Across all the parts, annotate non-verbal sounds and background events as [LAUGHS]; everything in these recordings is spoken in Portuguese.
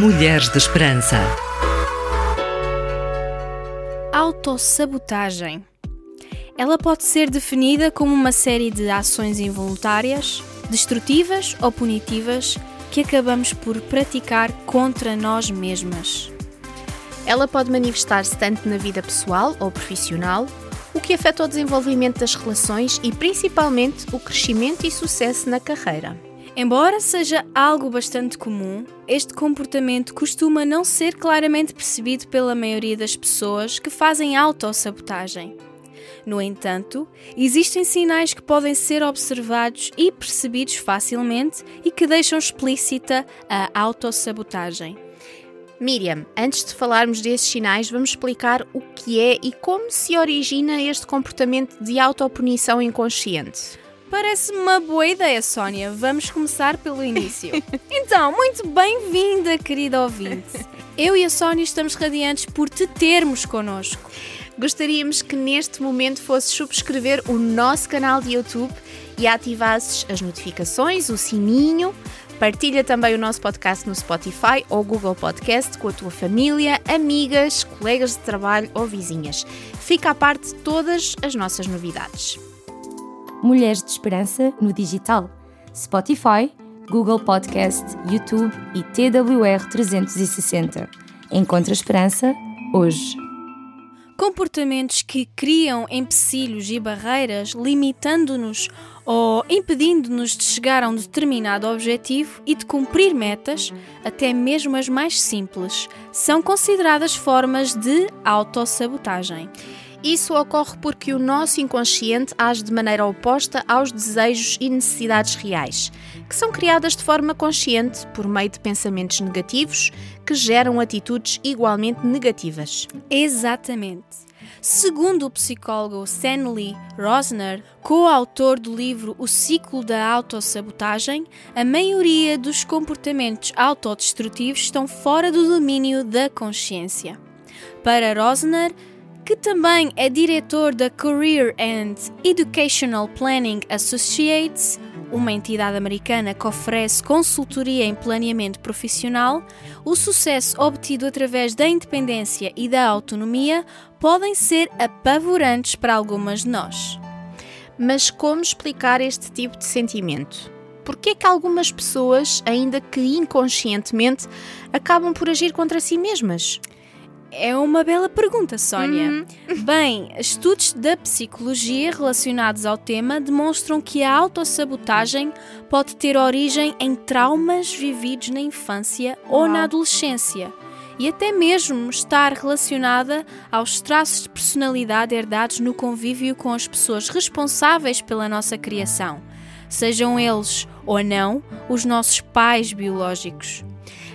Mulheres de Esperança. Autossabotagem. Ela pode ser definida como uma série de ações involuntárias, destrutivas ou punitivas que acabamos por praticar contra nós mesmas. Ela pode manifestar-se tanto na vida pessoal ou profissional, o que afeta o desenvolvimento das relações e principalmente o crescimento e sucesso na carreira. Embora seja algo bastante comum, este comportamento costuma não ser claramente percebido pela maioria das pessoas que fazem autossabotagem. No entanto, existem sinais que podem ser observados e percebidos facilmente e que deixam explícita a autossabotagem. Miriam, antes de falarmos desses sinais, vamos explicar o que é e como se origina este comportamento de autopunição inconsciente. Parece-me uma boa ideia, Sónia. Vamos começar pelo início. então, muito bem-vinda, querida ouvinte. Eu e a Sónia estamos radiantes por te termos connosco. Gostaríamos que neste momento fosses subscrever o nosso canal de YouTube e ativasses as notificações, o sininho. Partilha também o nosso podcast no Spotify ou Google Podcast com a tua família, amigas, colegas de trabalho ou vizinhas. Fica à parte de todas as nossas novidades. Mulheres de Esperança no digital, Spotify, Google Podcast, YouTube e TWR 360. Encontra esperança hoje. Comportamentos que criam empecilhos e barreiras, limitando-nos ou impedindo-nos de chegar a um determinado objetivo e de cumprir metas, até mesmo as mais simples, são consideradas formas de autossabotagem. Isso ocorre porque o nosso inconsciente age de maneira oposta aos desejos e necessidades reais, que são criadas de forma consciente por meio de pensamentos negativos que geram atitudes igualmente negativas. Exatamente. Segundo o psicólogo Stanley Rosner, coautor do livro O Ciclo da Autossabotagem, a maioria dos comportamentos autodestrutivos estão fora do domínio da consciência. Para Rosner, que também é diretor da Career and Educational Planning Associates, uma entidade americana que oferece consultoria em planeamento profissional, o sucesso obtido através da independência e da autonomia podem ser apavorantes para algumas de nós. Mas como explicar este tipo de sentimento? Por que é que algumas pessoas, ainda que inconscientemente, acabam por agir contra si mesmas? É uma bela pergunta, Sónia. Uhum. [LAUGHS] Bem, estudos da psicologia relacionados ao tema demonstram que a autossabotagem pode ter origem em traumas vividos na infância Uau. ou na adolescência e até mesmo estar relacionada aos traços de personalidade herdados no convívio com as pessoas responsáveis pela nossa criação, sejam eles ou não os nossos pais biológicos.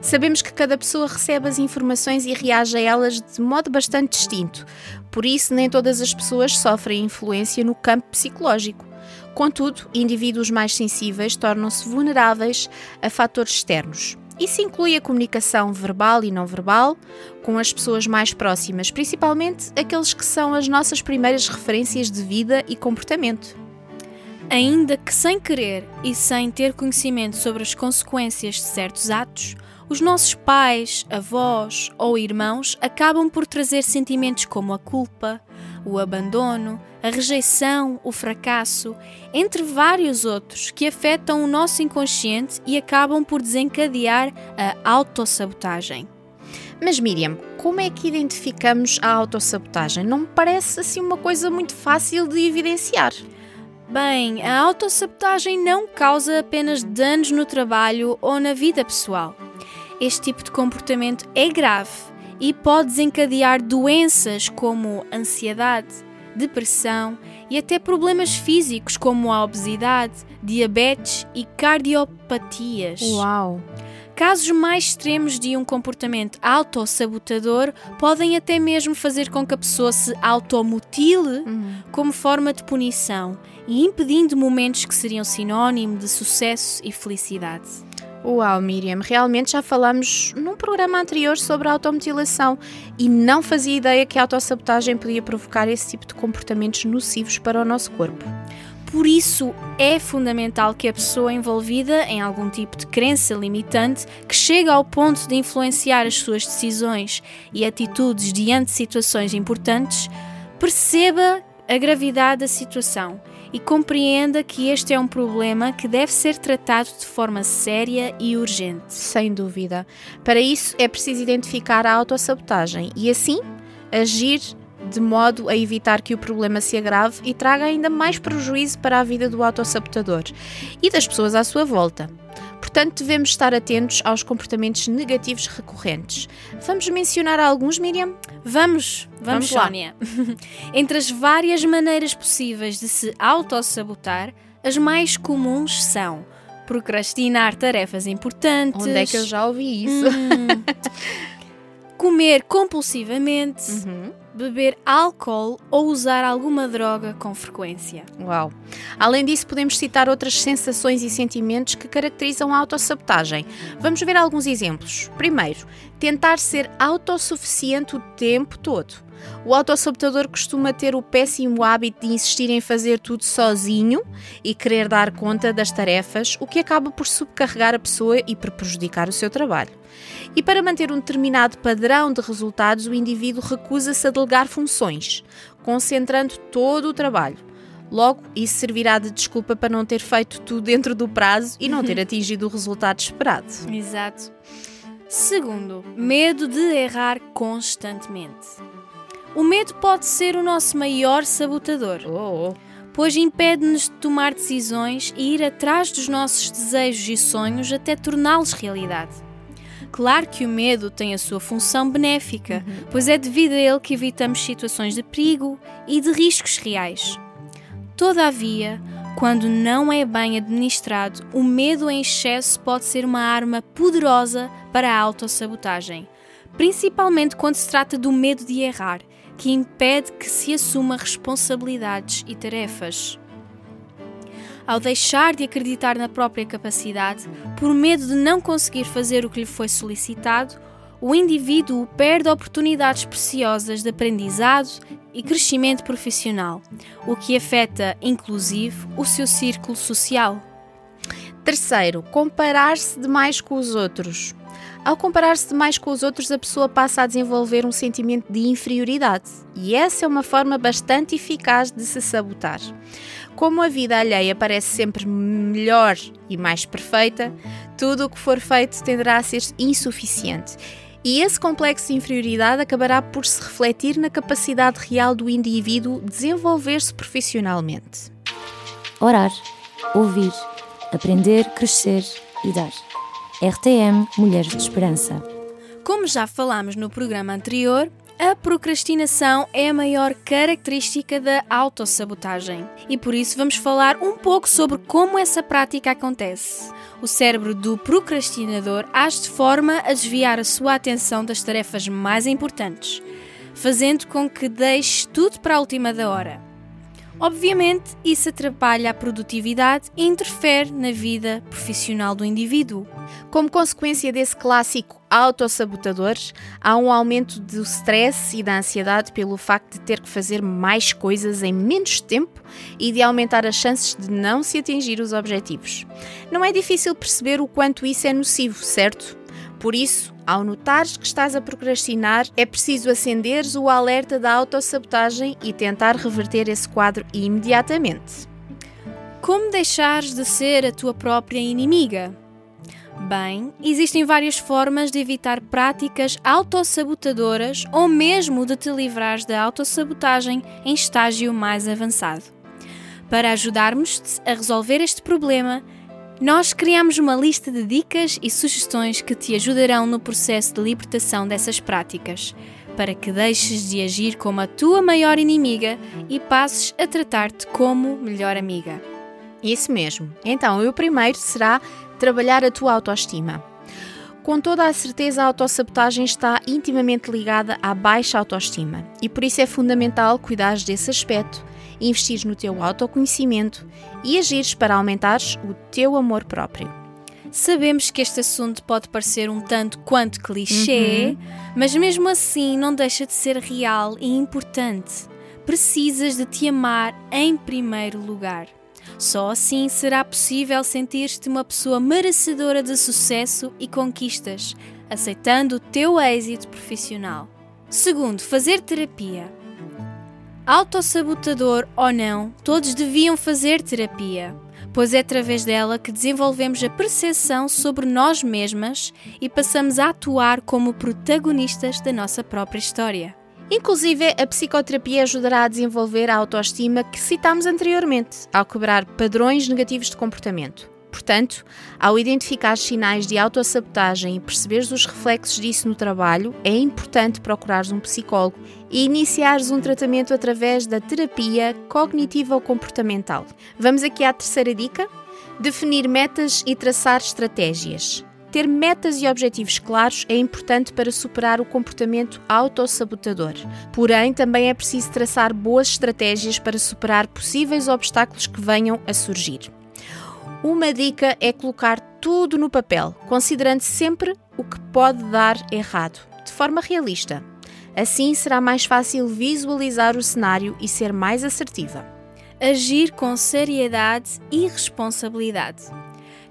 Sabemos que cada pessoa recebe as informações e reage a elas de modo bastante distinto, por isso, nem todas as pessoas sofrem influência no campo psicológico. Contudo, indivíduos mais sensíveis tornam-se vulneráveis a fatores externos. Isso inclui a comunicação verbal e não verbal com as pessoas mais próximas, principalmente aqueles que são as nossas primeiras referências de vida e comportamento. Ainda que sem querer e sem ter conhecimento sobre as consequências de certos atos, os nossos pais, avós ou irmãos acabam por trazer sentimentos como a culpa, o abandono, a rejeição, o fracasso, entre vários outros que afetam o nosso inconsciente e acabam por desencadear a autossabotagem. Mas Miriam, como é que identificamos a autossabotagem? Não me parece assim uma coisa muito fácil de evidenciar. Bem, a autossabotagem não causa apenas danos no trabalho ou na vida pessoal este tipo de comportamento é grave e pode desencadear doenças como ansiedade, depressão e até problemas físicos como a obesidade, diabetes e cardiopatias. Uau! Casos mais extremos de um comportamento autossabotador podem até mesmo fazer com que a pessoa se automutile uhum. como forma de punição e impedindo momentos que seriam sinónimo de sucesso e felicidade. Uau, Miriam, realmente já falamos num programa anterior sobre a automutilação e não fazia ideia que a autossabotagem podia provocar esse tipo de comportamentos nocivos para o nosso corpo. Por isso é fundamental que a pessoa envolvida em algum tipo de crença limitante que chega ao ponto de influenciar as suas decisões e atitudes diante de situações importantes perceba a gravidade da situação e compreenda que este é um problema que deve ser tratado de forma séria e urgente. Sem dúvida. Para isso é preciso identificar a autossabotagem e assim agir de modo a evitar que o problema se agrave e traga ainda mais prejuízo para a vida do autossabotador e das pessoas à sua volta. Portanto, devemos estar atentos aos comportamentos negativos recorrentes. Vamos mencionar alguns, Miriam? Vamos, vamos, vamos Sónia. [LAUGHS] Entre as várias maneiras possíveis de se autossabotar, as mais comuns são procrastinar tarefas importantes. Onde é que eu já ouvi isso? Hum, [LAUGHS] comer compulsivamente, uhum beber álcool ou usar alguma droga com frequência. Uau! Além disso, podemos citar outras sensações e sentimentos que caracterizam a autossabotagem. Vamos ver alguns exemplos. Primeiro, tentar ser autossuficiente o tempo todo. O autossabotador costuma ter o péssimo hábito de insistir em fazer tudo sozinho e querer dar conta das tarefas, o que acaba por subcarregar a pessoa e por prejudicar o seu trabalho. E para manter um determinado padrão de resultados, o indivíduo recusa-se a delegar funções, concentrando todo o trabalho. Logo, isso servirá de desculpa para não ter feito tudo dentro do prazo e não ter [LAUGHS] atingido o resultado esperado. Exato. Segundo, medo de errar constantemente. O medo pode ser o nosso maior sabotador, oh, oh. pois impede-nos de tomar decisões e ir atrás dos nossos desejos e sonhos até torná-los realidade. Claro que o medo tem a sua função benéfica, uhum. pois é devido a ele que evitamos situações de perigo e de riscos reais. Todavia, quando não é bem administrado, o medo em excesso pode ser uma arma poderosa para a autossabotagem, principalmente quando se trata do medo de errar que impede que se assuma responsabilidades e tarefas. Ao deixar de acreditar na própria capacidade, por medo de não conseguir fazer o que lhe foi solicitado, o indivíduo perde oportunidades preciosas de aprendizado e crescimento profissional, o que afeta, inclusive, o seu círculo social. Terceiro, comparar-se demais com os outros. Ao comparar-se demais com os outros, a pessoa passa a desenvolver um sentimento de inferioridade, e essa é uma forma bastante eficaz de se sabotar. Como a vida alheia parece sempre melhor e mais perfeita, tudo o que for feito tenderá a ser insuficiente. E esse complexo de inferioridade acabará por se refletir na capacidade real do indivíduo desenvolver-se profissionalmente. Orar, ouvir, aprender, crescer e dar. RTM Mulheres de Esperança. Como já falámos no programa anterior, a procrastinação é a maior característica da autossabotagem e por isso vamos falar um pouco sobre como essa prática acontece. O cérebro do procrastinador age de forma a desviar a sua atenção das tarefas mais importantes, fazendo com que deixe tudo para a última da hora. Obviamente, isso atrapalha a produtividade e interfere na vida profissional do indivíduo. Como consequência desse clássico autossabotador, há um aumento do stress e da ansiedade pelo facto de ter que fazer mais coisas em menos tempo e de aumentar as chances de não se atingir os objetivos. Não é difícil perceber o quanto isso é nocivo, certo? Por isso, ao notares que estás a procrastinar, é preciso acenderes o alerta da autossabotagem e tentar reverter esse quadro imediatamente. Como deixares de ser a tua própria inimiga? Bem, existem várias formas de evitar práticas autossabotadoras ou mesmo de te livrares da autossabotagem em estágio mais avançado. Para ajudarmos-te a resolver este problema, nós criamos uma lista de dicas e sugestões que te ajudarão no processo de libertação dessas práticas, para que deixes de agir como a tua maior inimiga e passes a tratar-te como melhor amiga. Isso mesmo. Então, o primeiro será trabalhar a tua autoestima. Com toda a certeza, a autossabotagem está intimamente ligada à baixa autoestima e por isso é fundamental cuidares desse aspecto investir no teu autoconhecimento e agires para aumentares o teu amor próprio. Sabemos que este assunto pode parecer um tanto quanto clichê, uhum. mas mesmo assim não deixa de ser real e importante. Precisas de te amar em primeiro lugar. Só assim será possível sentir-te uma pessoa merecedora de sucesso e conquistas, aceitando o teu êxito profissional. Segundo, fazer terapia. Autossabotador ou não, todos deviam fazer terapia, pois é através dela que desenvolvemos a percepção sobre nós mesmas e passamos a atuar como protagonistas da nossa própria história. Inclusive, a psicoterapia ajudará a desenvolver a autoestima que citámos anteriormente, ao quebrar padrões negativos de comportamento. Portanto, ao identificar sinais de autossabotagem e perceberes os reflexos disso no trabalho, é importante procurares um psicólogo e iniciares um tratamento através da terapia cognitiva ou comportamental. Vamos aqui à terceira dica: definir metas e traçar estratégias. Ter metas e objetivos claros é importante para superar o comportamento autossabotador. Porém, também é preciso traçar boas estratégias para superar possíveis obstáculos que venham a surgir. Uma dica é colocar tudo no papel, considerando sempre o que pode dar errado, de forma realista. Assim será mais fácil visualizar o cenário e ser mais assertiva. Agir com seriedade e responsabilidade.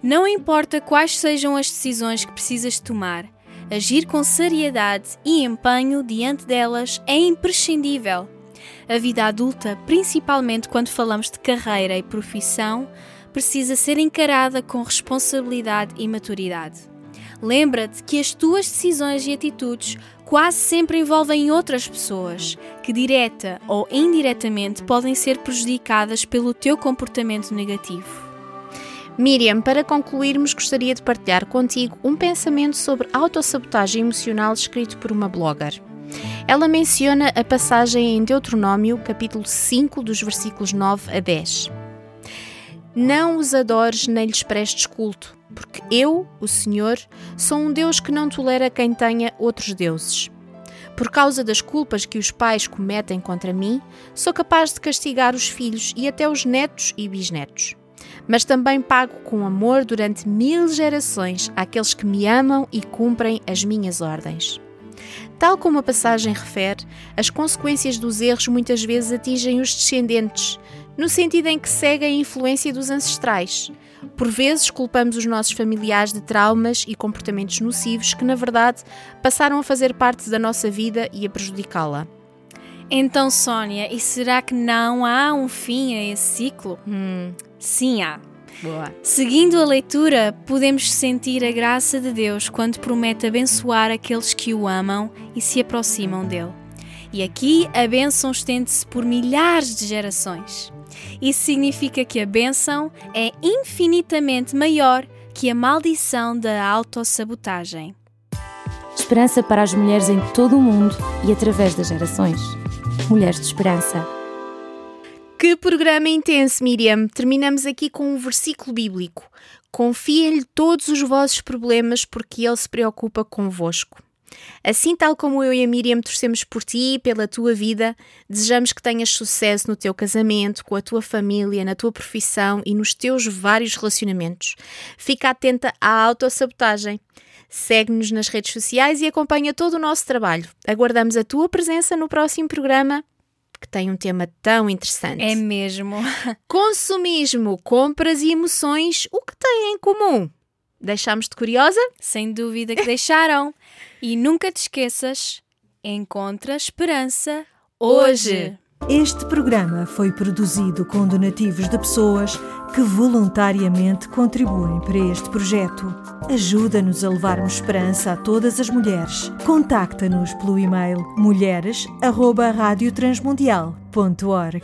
Não importa quais sejam as decisões que precisas tomar, agir com seriedade e empenho diante delas é imprescindível. A vida adulta, principalmente quando falamos de carreira e profissão, precisa ser encarada com responsabilidade e maturidade. Lembra-te que as tuas decisões e atitudes quase sempre envolvem outras pessoas, que direta ou indiretamente podem ser prejudicadas pelo teu comportamento negativo. Miriam, para concluirmos, gostaria de partilhar contigo um pensamento sobre autossabotagem emocional escrito por uma blogger. Ela menciona a passagem em Deuteronômio, capítulo 5, dos versículos 9 a 10. Não os adores nem lhes prestes culto, porque eu, o Senhor, sou um Deus que não tolera quem tenha outros deuses. Por causa das culpas que os pais cometem contra mim, sou capaz de castigar os filhos e até os netos e bisnetos mas também pago com amor durante mil gerações àqueles que me amam e cumprem as minhas ordens. Tal como a passagem refere, as consequências dos erros muitas vezes atingem os descendentes, no sentido em que seguem a influência dos ancestrais. Por vezes culpamos os nossos familiares de traumas e comportamentos nocivos que, na verdade, passaram a fazer parte da nossa vida e a prejudicá-la. Então, Sónia, e será que não há um fim a esse ciclo? Hum, Sim, há. boa. Seguindo a leitura, podemos sentir a graça de Deus quando promete abençoar aqueles que o amam e se aproximam dele. E aqui a bênção estende-se por milhares de gerações. Isso significa que a bênção é infinitamente maior que a maldição da autossabotagem. Esperança para as mulheres em todo o mundo e através das gerações. Mulheres de Esperança. Que programa intenso, Miriam! Terminamos aqui com um versículo bíblico. Confiem-lhe todos os vossos problemas, porque ele se preocupa convosco. Assim, tal como eu e a Miriam torcemos por ti e pela tua vida, desejamos que tenhas sucesso no teu casamento, com a tua família, na tua profissão e nos teus vários relacionamentos. Fica atenta à autossabotagem. Segue-nos nas redes sociais e acompanha todo o nosso trabalho. Aguardamos a tua presença no próximo programa, que tem um tema tão interessante. É mesmo. [LAUGHS] Consumismo, compras e emoções, o que têm em comum? Deixámos-te curiosa? Sem dúvida que deixaram. E nunca te esqueças: encontra esperança hoje. Este programa foi produzido com donativos de pessoas que voluntariamente contribuem para este projeto. Ajuda-nos a levarmos esperança a todas as mulheres. Contacta-nos pelo e-mail mulheres@radiotransmundial.org.